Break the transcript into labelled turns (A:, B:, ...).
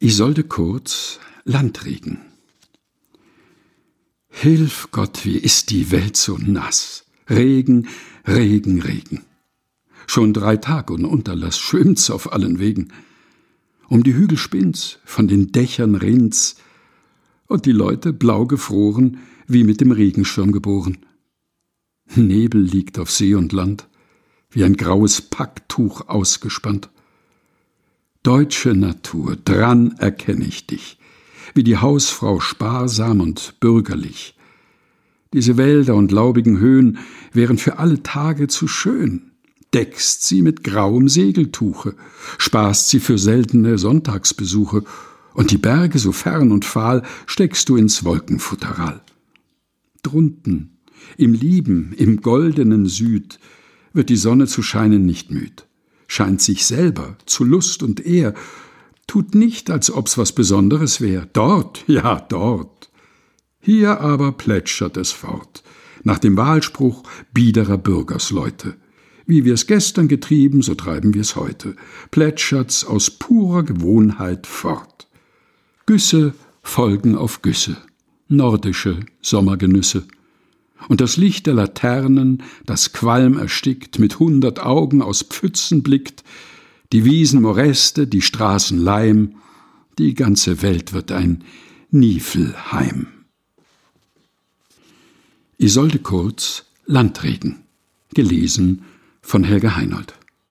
A: Isolde Kurz Landregen Hilf Gott, wie ist die Welt so nass. Regen, Regen, Regen. Schon drei Tag und Unterlass schwimmt's auf allen Wegen. Um die Hügel spinnt's, von den Dächern rinnt's, und die Leute blau gefroren, wie mit dem Regenschirm geboren. Nebel liegt auf See und Land, wie ein graues Packtuch ausgespannt. Deutsche Natur, dran erkenne ich dich, wie die Hausfrau sparsam und bürgerlich. Diese Wälder und laubigen Höhen wären für alle Tage zu schön. Deckst sie mit grauem Segeltuche, sparst sie für seltene Sonntagsbesuche, und die Berge so fern und fahl steckst du ins Wolkenfutteral. Drunten, im lieben, im goldenen Süd, wird die Sonne zu scheinen nicht müd scheint sich selber zu Lust und Ehr, tut nicht, als ob's was Besonderes wär. Dort, ja, dort. Hier aber plätschert es fort, nach dem Wahlspruch biederer Bürgersleute. Wie wir's gestern getrieben, so treiben wir's heute, plätschert's aus purer Gewohnheit fort. Güsse folgen auf Güsse, nordische Sommergenüsse und das Licht der Laternen, das Qualm erstickt, mit hundert Augen aus Pfützen blickt, die Wiesen Moreste, die Straßen Leim, die ganze Welt wird ein Niefelheim. Isolde Kurz Landregen gelesen von Helga Heinold